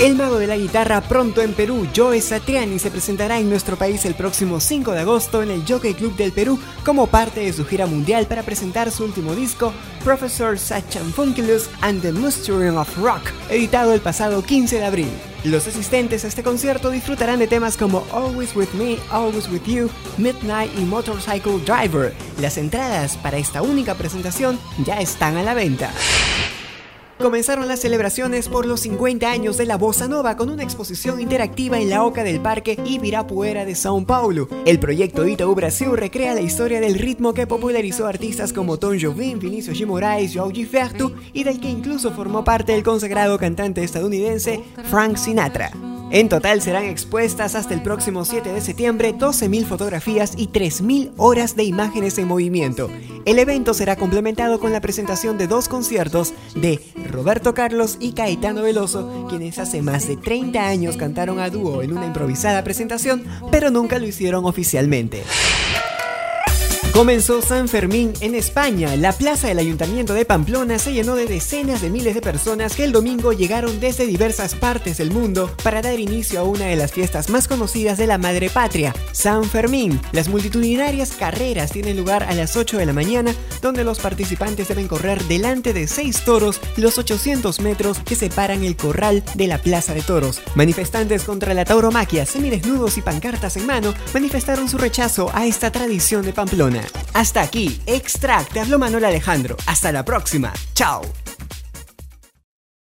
El mago de la guitarra pronto en Perú, Joe Satriani, se presentará en nuestro país el próximo 5 de agosto en el Jockey Club del Perú como parte de su gira mundial para presentar su último disco, Professor Funkulus and the Mystery of Rock, editado el pasado 15 de abril. Los asistentes a este concierto disfrutarán de temas como Always With Me, Always With You, Midnight y Motorcycle Driver. Las entradas para esta única presentación ya están a la venta. Comenzaron las celebraciones por los 50 años de la Bossa Nova con una exposición interactiva en la Oca del Parque Ibirapuera de São Paulo. El proyecto Itaú Brasil recrea la historia del ritmo que popularizó artistas como Tom Jobim, Vinicius G. Moraes, João Gilberto y del que incluso formó parte el consagrado cantante estadounidense Frank Sinatra. En total serán expuestas hasta el próximo 7 de septiembre 12.000 fotografías y 3.000 horas de imágenes en movimiento. El evento será complementado con la presentación de dos conciertos de Roberto Carlos y Caetano Veloso, quienes hace más de 30 años cantaron a dúo en una improvisada presentación, pero nunca lo hicieron oficialmente. Comenzó San Fermín en España. La plaza del Ayuntamiento de Pamplona se llenó de decenas de miles de personas que el domingo llegaron desde diversas partes del mundo para dar inicio a una de las fiestas más conocidas de la madre patria, San Fermín. Las multitudinarias carreras tienen lugar a las 8 de la mañana, donde los participantes deben correr delante de seis toros los 800 metros que separan el corral de la plaza de toros. Manifestantes contra la tauromaquia, semidesnudos y pancartas en mano, manifestaron su rechazo a esta tradición de Pamplona. Hasta aquí, Extract, te habló Manuel Alejandro. Hasta la próxima. Chao.